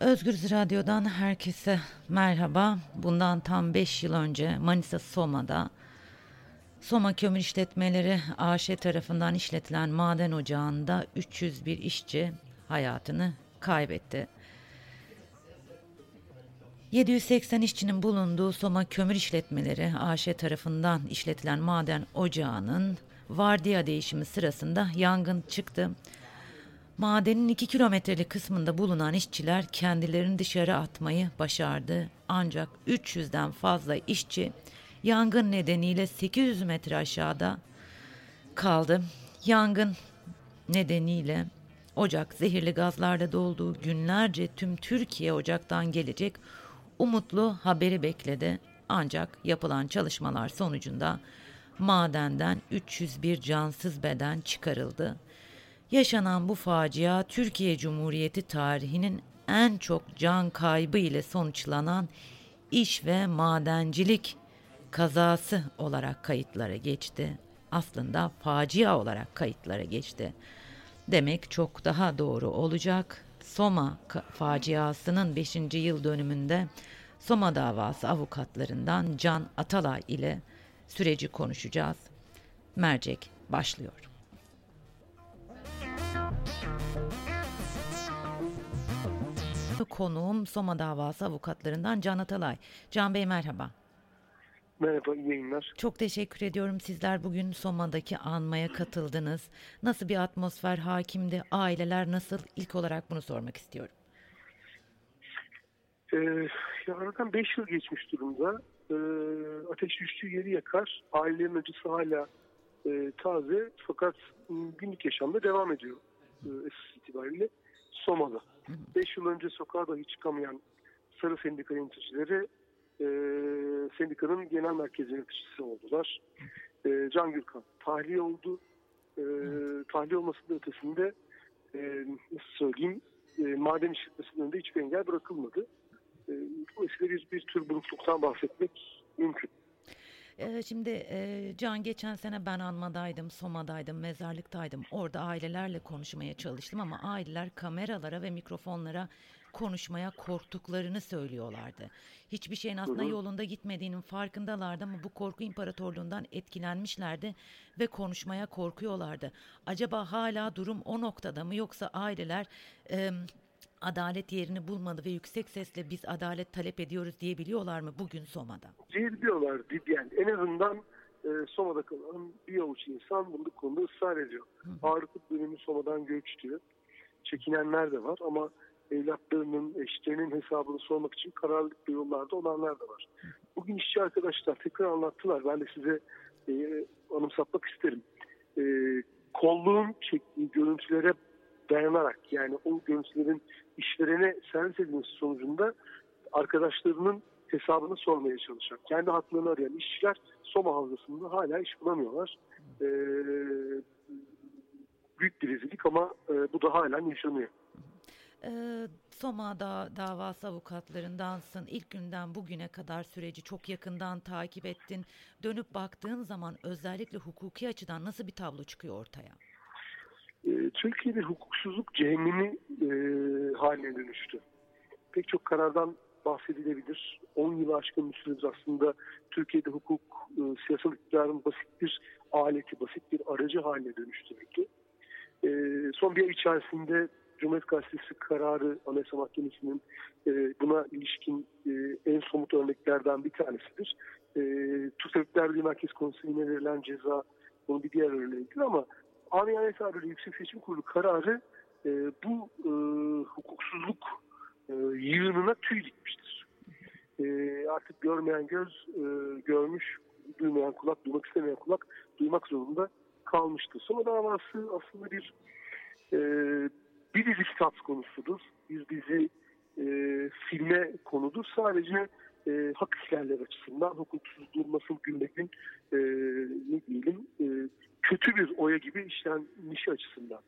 Özgür Radyo'dan herkese merhaba. Bundan tam 5 yıl önce Manisa Soma'da Soma Kömür İşletmeleri AŞ tarafından işletilen maden ocağında 301 işçi hayatını kaybetti. 780 işçinin bulunduğu Soma Kömür İşletmeleri AŞ tarafından işletilen maden ocağının vardiya değişimi sırasında yangın çıktı. Madenin 2 kilometrelik kısmında bulunan işçiler kendilerini dışarı atmayı başardı. Ancak 300'den fazla işçi yangın nedeniyle 800 metre aşağıda kaldı. Yangın nedeniyle ocak zehirli gazlarla doldu. Günlerce tüm Türkiye ocaktan gelecek umutlu haberi bekledi. Ancak yapılan çalışmalar sonucunda madenden 301 cansız beden çıkarıldı. Yaşanan bu facia Türkiye Cumhuriyeti tarihinin en çok can kaybı ile sonuçlanan iş ve madencilik kazası olarak kayıtlara geçti. Aslında facia olarak kayıtlara geçti. Demek çok daha doğru olacak. Soma faciasının 5. yıl dönümünde Soma davası avukatlarından Can Atalay ile süreci konuşacağız. Mercek başlıyor. Konuğum Soma davası avukatlarından Can Atalay. Can Bey merhaba. Merhaba, iyi yayınlar. Çok teşekkür ediyorum. Sizler bugün Soma'daki anmaya katıldınız. Nasıl bir atmosfer hakimdi? Aileler nasıl? İlk olarak bunu sormak istiyorum. Ee, ya aradan 5 yıl geçmiş durumda. Ee, ateş düştüğü yeri yakar. Ailelerin acısı hala e, taze fakat günlük yaşamda devam ediyor e, esas itibariyle. Soma'da. 5 yıl önce sokağa dahi çıkamayan Sarı Sendika yöneticileri e, sendikanın genel merkez yöneticisi oldular. E, Can Gürkan tahliye oldu. E, tahliye olmasının ötesinde e, nasıl söyleyeyim e, maden işletmesinin önünde hiçbir engel bırakılmadı. Dolayısıyla bir, bir tür burukluktan bahsetmek mümkün. Ee, şimdi e, Can geçen sene ben anmadaydım, Soma'daydım, mezarlıktaydım. Orada ailelerle konuşmaya çalıştım ama aileler kameralara ve mikrofonlara konuşmaya korktuklarını söylüyorlardı. Hiçbir şeyin aslında yolunda gitmediğinin farkındalardı ama bu korku imparatorluğundan etkilenmişlerdi ve konuşmaya korkuyorlardı. Acaba hala durum o noktada mı yoksa aileler adalet yerini bulmadı ve yüksek sesle biz adalet talep ediyoruz diyebiliyorlar mı bugün Soma'da? Diyebiliyorlar yani en azından e, Soma'da kalan bir avuç insan bu konuda ısrar ediyor. Ağırlıklı bölümü Soma'dan göçtü. Çekinenler de var ama evlatlarının, eşlerinin hesabını sormak için kararlılıklı yollarda olanlar da var. Bugün işçi arkadaşlar tekrar anlattılar. Ben de size e, anımsatmak isterim. E, kolluğun çektiği görüntülere dayanarak yani o görüntülerin işlerine servis edilmesi sonucunda arkadaşlarının hesabını sormaya çalışan, kendi haklarını arayan işçiler Soma Havzası'nda hala iş bulamıyorlar. Ee, büyük bir ama e, bu da hala yaşanıyor. Ee, Soma da davası avukatlarındansın. İlk günden bugüne kadar süreci çok yakından takip ettin. Dönüp baktığın zaman özellikle hukuki açıdan nasıl bir tablo çıkıyor ortaya? Ee, Türkiye'de hukuksuzluk cehennemi e, haline dönüştü. Pek çok karardan bahsedilebilir. 10 yılı aşkın bir süredir aslında Türkiye'de hukuk e, siyasal iktidarın basit bir aleti, basit bir aracı haline dönüştürüldü. E, son bir ay içerisinde Cumhuriyet Gazetesi kararı Anayasa Mahkemesi'nin e, buna ilişkin e, en somut örneklerden bir tanesidir. E, Birliği Merkez Konseyi'ne verilen ceza bunun bir diğer örneğidir ama Amiyane tabiri Yüksek Seçim Kurulu kararı e, bu e, hukuksuzluk e, yığınına tüy dikmiştir. E, artık görmeyen göz e, görmüş, duymayan kulak, duymak istemeyen kulak duymak zorunda kalmıştır. Sonra davası aslında bir e, bir dizi kitap konusudur. Bir dizi e, filme konudur. Sadece e, hak ihlalleri açısından e, ne diyelim e, kötü bir oya gibi işlenmişi açısından.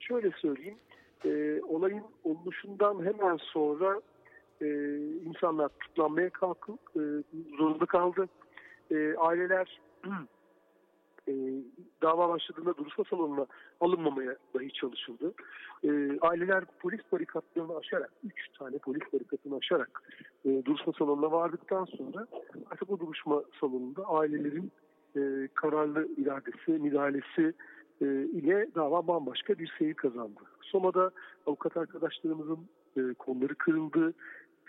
Şöyle söyleyeyim, e, olayın oluşundan hemen sonra e, insanlar tutuklanmaya kalkıp e, zorunda kaldı. E, aileler e, dava başladığında duruşma salonuna alınmamaya dahi çalışıldı. E, aileler polis barikatlarını aşarak, üç tane polis barikatını aşarak e, duruşma salonuna vardıktan sonra artık o duruşma salonunda ailelerin e, kararlı iradesi, müdahalesi e, ile dava bambaşka bir seyir kazandı. Soma'da avukat arkadaşlarımızın e, kolları kırıldı,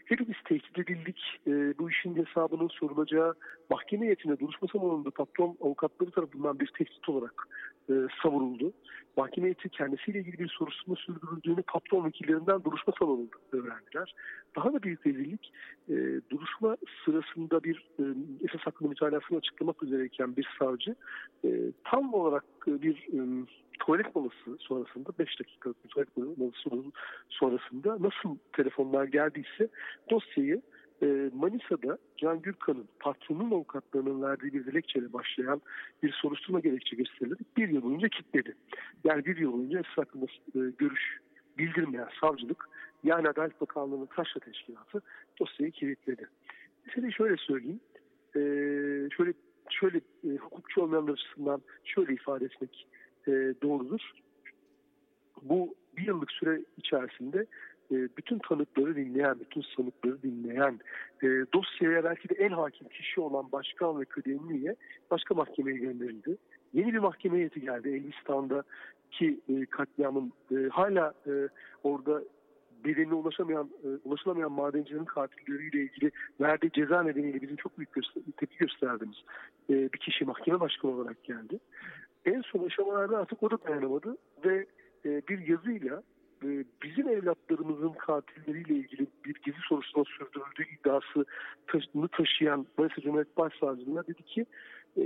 Hepimiz tehdit edildik. E, bu işin hesabının sorulacağı mahkeme heyetine duruşma salonunda patron avukatları tarafından bir tehdit olarak e, savuruldu. Mahkeme heyeti kendisiyle ilgili bir soruşturma sürdürüldüğünü patron vekillerinden duruşma salonunda öğrendiler. Daha da büyük rezillik e, duruşma sırasında bir e, esas hakkında mütalasını açıklamak üzereyken bir savcı e, tam olarak bir e, tuvalet molası sonrasında 5 dakikalık bir tuvalet molası sonrasında nasıl telefonlar geldiyse dosyayı e, Manisa'da Can Gürkan'ın patronun avukatlarının verdiği bir dilekçeyle başlayan bir soruşturma gerekçe gösterilerek bir yıl boyunca kilitledi. Yani bir yıl boyunca esas hakkında e, görüş bildirmeyen savcılık yani Adalet Bakanlığı'nın Taşra Teşkilatı dosyayı kilitledi. Mesela şöyle söyleyeyim. E, şöyle şöyle e, hukukçu olmayanlar açısından şöyle ifade etmek e, doğrudur. Bu bir yıllık süre içerisinde e, bütün tanıkları dinleyen, bütün sanıkları dinleyen, e, dosyaya belki de en hakim kişi olan başkan ve kıdemliye başka mahkemeye gönderildi. Yeni bir mahkeme heyeti geldi Elbistan'daki e, katliamın hala orada bedenine ulaşamayan, ulaşılamayan madencilerin katilleriyle ilgili verdiği ceza nedeniyle bizim çok büyük tepki gösterdiğimiz bir kişi mahkeme başkanı olarak geldi. En son aşamalarda artık o da dayanamadı ve e, bir yazıyla e, bizim evlatlarımızın katilleriyle ilgili bir gizli soruşturma sürdürüldüğü iddiasını taşıyan Manisa Cumhuriyet Başsavcılığına dedi ki e,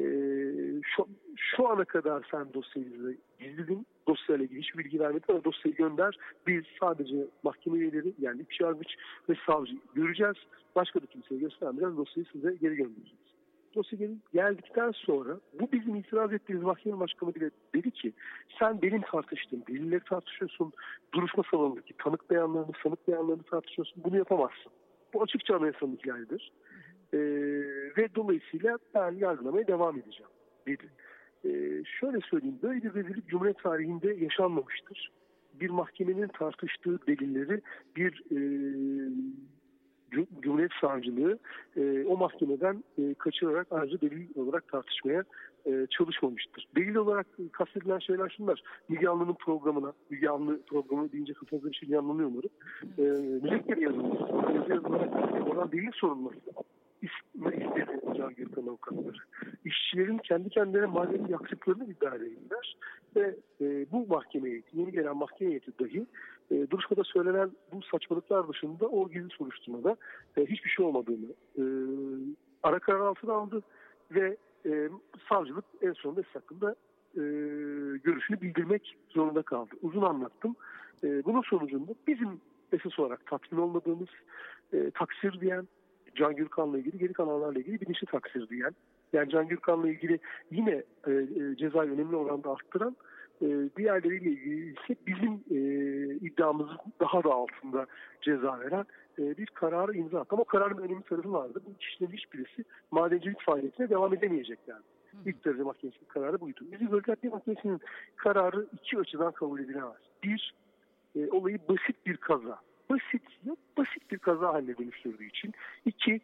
şu, şu ana kadar sen dosyayı gizledin. Dosyayla ilgili hiçbir bilgi vermedin ama dosyayı gönder. Biz sadece mahkeme üyeleri yani iç yargıç ve savcı göreceğiz. Başka da kimseye göstermeyeceğiz. Dosyayı size geri göndereceğiz dosya geldikten sonra bu bizim itiraz ettiğimiz mahkeme başkanı bile dedi ki sen benim tartıştığım delilleri tartışıyorsun, duruşma salonundaki tanık beyanlarını, sanık beyanlarını tartışıyorsun. Bunu yapamazsın. Bu açıkça anayasanın ihlalidir. Ee, ve dolayısıyla ben yargılamaya devam edeceğim dedi. Ee, şöyle söyleyeyim, böyle bir rezillik Cumhuriyet tarihinde yaşanmamıştır. Bir mahkemenin tartıştığı delilleri bir e, Cumhuriyet Savcılığı e, o mahkemeden e, kaçırarak ayrıca delil olarak tartışmaya e, çalışmamıştır. Delil olarak kastedilen şeyler şunlar. Müge Anlı'nın programına, Müge Anlı programı deyince kafanızda bir şey yanlanıyor umarım. E, müzekkeri yazılması, yazı yazılarak oradan delil sorulması istedi Can Gürkan avukatları. İşçilerin kendi kendilerine manevi yaktıklarını iddia edildiler ve e, bu mahkeme heyeti, yeni gelen mahkeme heyeti dahi e, duruşmada söylenen bu saçmalıklar dışında o gizli soruşturmada e, hiçbir şey olmadığını e, ara karar altına aldı ve e, savcılık en sonunda hakkında e, görüşünü bildirmek zorunda kaldı. Uzun anlattım. E, bunun sonucunda bizim esas olarak tatmin olmadığımız, e, taksir diyen, Can Gürkan'la ilgili geri kalanlarla ilgili bilinçli taksir diyen, yani Can Gürkan'la ilgili yine e, e, cezayı önemli oranda arttıran e, diğerleriyle ilgili ise bizim iddiamızın daha da altında ceza veren e, bir kararı imza attı. Ama o kararın önemli tarafı vardı. Bu kişilerin hiçbirisi madencilik faaliyetine devam edemeyeceklerdi. İlk derece mahkemesinin kararı buydu. Bizim Bölge Mahkemesi'nin kararı iki açıdan kabul edilemez. Bir, e, olayı basit bir kaza. Basit, ya basit bir kaza haline dönüştürdüğü için. İki,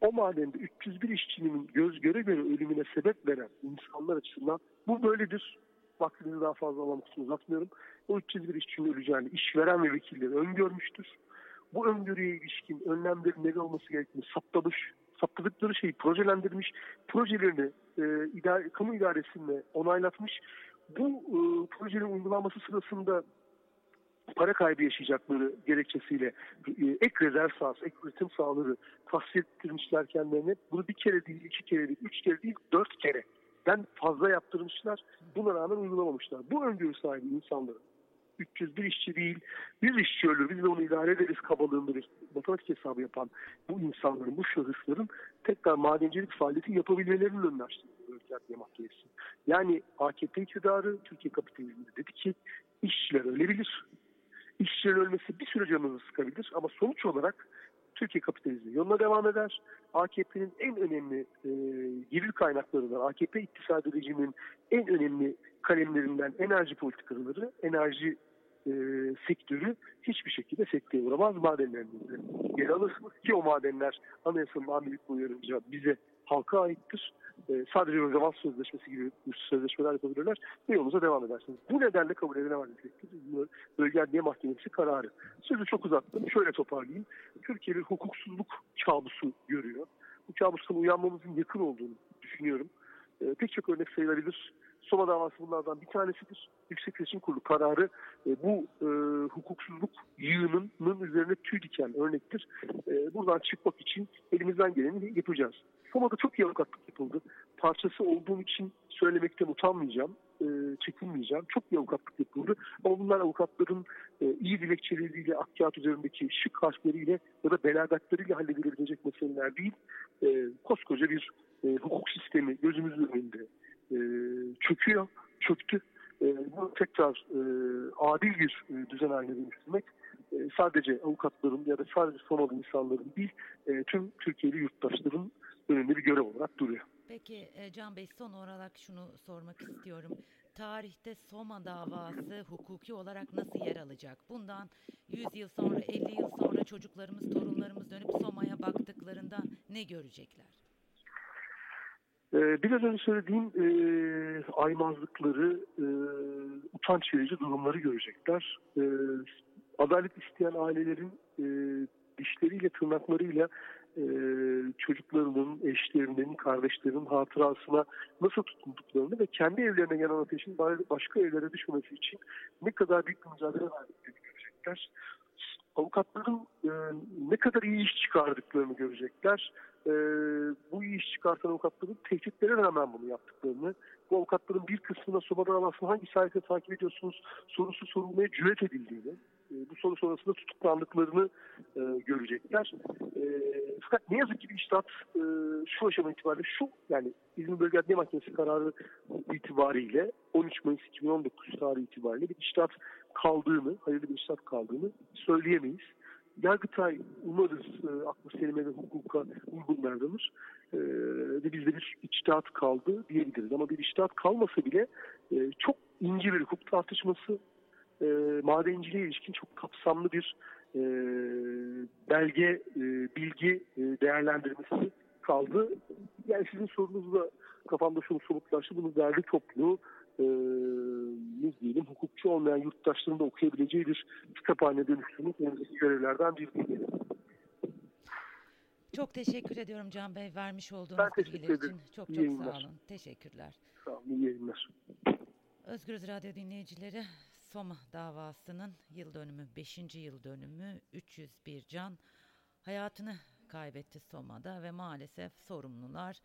o madende 301 işçinin göz göre göre ölümüne sebep veren insanlar açısından bu böyledir vaktinizi daha fazla almak için uzatmıyorum. O 301 işçinin öleceğini işveren ve vekilleri öngörmüştür. Bu öngörüye ilişkin önlemlerin ne olması gerektiğini saptamış, saptadıkları şeyi projelendirmiş, projelerini e, idare, kamu idaresinde onaylatmış. Bu e, projelerin uygulanması sırasında para kaybı yaşayacakları gerekçesiyle e, ek rezerv sahası, ek üretim sahaları tahsil ettirmişler kendilerine. Bunu bir kere değil, iki kere değil, üç kere değil, dört kere den fazla yaptırmışlar. Buna rağmen uygulamamışlar. Bu öngörü sahibi insanların 301 işçi değil, bir işçi ölür, biz de onu idare ederiz kabalığında bir matematik hesabı yapan bu insanların, bu şahısların tekrar madencilik faaliyeti yapabilmelerinin önüne açtı. Mahkemesi. Yani AKP iktidarı Türkiye kapitalizminde dedi ki işçiler ölebilir. İşçilerin ölmesi bir süre canınızı sıkabilir ama sonuç olarak Türkiye kapitalizmi yoluna devam eder. AKP'nin en önemli e, gelir kaynaklarından, AKP iktisadi rejiminin en önemli kalemlerinden enerji politikaları, enerji e, sektörü hiçbir şekilde sekteye uğramaz madenlerimizde. Yer alırsınız ki o madenler anayasanın amilik uyarınca bize halka aittir. E, sadece Roosevelt Sözleşmesi gibi sözleşmeler yapabilirler ve yolunuza devam edersiniz. Bu nedenle kabul edilemez niteliktir. Bölge Adliye Mahkemesi kararı. Sözü çok uzattım. Şöyle toparlayayım. Türkiye bir hukuksuzluk kabusu görüyor. Bu kabustan uyanmamızın yakın olduğunu düşünüyorum. E, pek çok örnek sayılabilir. Soma davası bunlardan bir tanesidir. Yüksek Seçim Kurulu kararı e, bu e, hukuksuzluk yığınının üzerine tüy diken örnektir. E, buradan çıkmak için elimizden geleni yapacağız. Soma'da çok iyi yapıldı. Parçası olduğum için söylemekten utanmayacağım, e, çekinmeyeceğim. Çok iyi yapıldı. Ama bunlar avukatların e, iyi dilekçeleriyle, ak kağıt üzerindeki şık harfleriyle ya da belagatlarıyla halledilebilecek meseleler değil. E, koskoca bir e, hukuk sistemi gözümüzün önünde e, çöküyor, çöktü. E, bunu tekrar e, adil bir e, düzen haline dönüştürmek sadece avukatların ya da sadece Somalı insanların değil, e, tüm Türkiye'li yurttaşların önünde bir görev olarak duruyor. Peki e, Can Bey son olarak şunu sormak istiyorum. Tarihte Soma davası hukuki olarak nasıl yer alacak? Bundan 100 yıl sonra, 50 yıl sonra çocuklarımız, torunlarımız dönüp Soma'ya baktıklarında ne görecekler? Biraz önce söylediğim e, aymazlıkları, e, utanç verici durumları görecekler. E, adalet isteyen ailelerin e, dişleriyle, tırnaklarıyla e, çocuklarının, eşlerinin, kardeşlerinin hatırasına nasıl tutunduklarını ve kendi evlerine gelen ateşin başka evlere düşmemesi için ne kadar büyük bir mücadele verdiklerini görecekler. Avukatların e, ne kadar iyi iş çıkardıklarını görecekler e, bu iyi iş çıkartan avukatların tehditlere rağmen bunu yaptıklarını, bu avukatların bir kısmına Soma davasını hangi sayede takip ediyorsunuz sorusu sorulmaya cüret edildiğini, bu soru sonrasında tutuklandıklarını e, görecekler. E, fakat ne yazık ki bir iştahat e, şu aşama itibariyle şu, yani İzmir Bölge Adliye Mahkemesi kararı itibariyle 13 Mayıs 2019 tarihi itibariyle bir iştahat kaldığını, hayırlı bir iştahat kaldığını söyleyemeyiz. Yargıtay umarız e, aklı selime ve hukuka uygun davranır. E, ve bizde bir içtihat kaldı diyebiliriz. Ama bir içtihat kalmasa bile e, çok ince bir hukuk tartışması e, madenciliğe ilişkin çok kapsamlı bir e, belge, e, bilgi e, değerlendirmesi kaldı. Yani sizin sorunuzla kafamda şunu somutlaştı. Bunu derli toplu e, ne diyelim hukukçu olmayan yurttaşların da okuyabileceği bir kütüphane dönüştürmek önümüzdeki görevlerden biri diyelim. Çok teşekkür ediyorum Can Bey vermiş olduğunuz ben bilgiler için. Çok çok sağ olun. Teşekkürler. Sağ olun. İyi yayınlar. Özgürüz Radyo dinleyicileri Soma davasının yıl dönümü 5. yıl dönümü 301 can hayatını kaybetti Soma'da ve maalesef sorumlular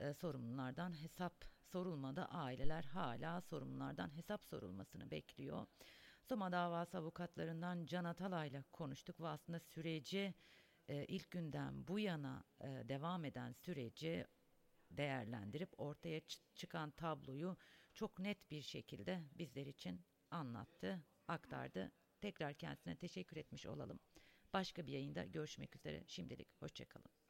e, sorumlulardan hesap sorulmadı. Aileler hala sorumlulardan hesap sorulmasını bekliyor. Soma davası avukatlarından Can Atalay'la konuştuk ve aslında süreci e, ilk günden bu yana e, devam eden süreci değerlendirip ortaya çıkan tabloyu çok net bir şekilde bizler için anlattı, aktardı. Tekrar kendisine teşekkür etmiş olalım. Başka bir yayında görüşmek üzere. Şimdilik hoşçakalın.